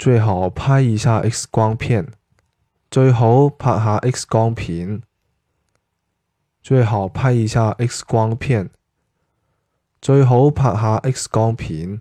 最好拍一下 x 光片。最好拍下 x 光片。最好拍一下 x 光片。最好拍下 x 光片。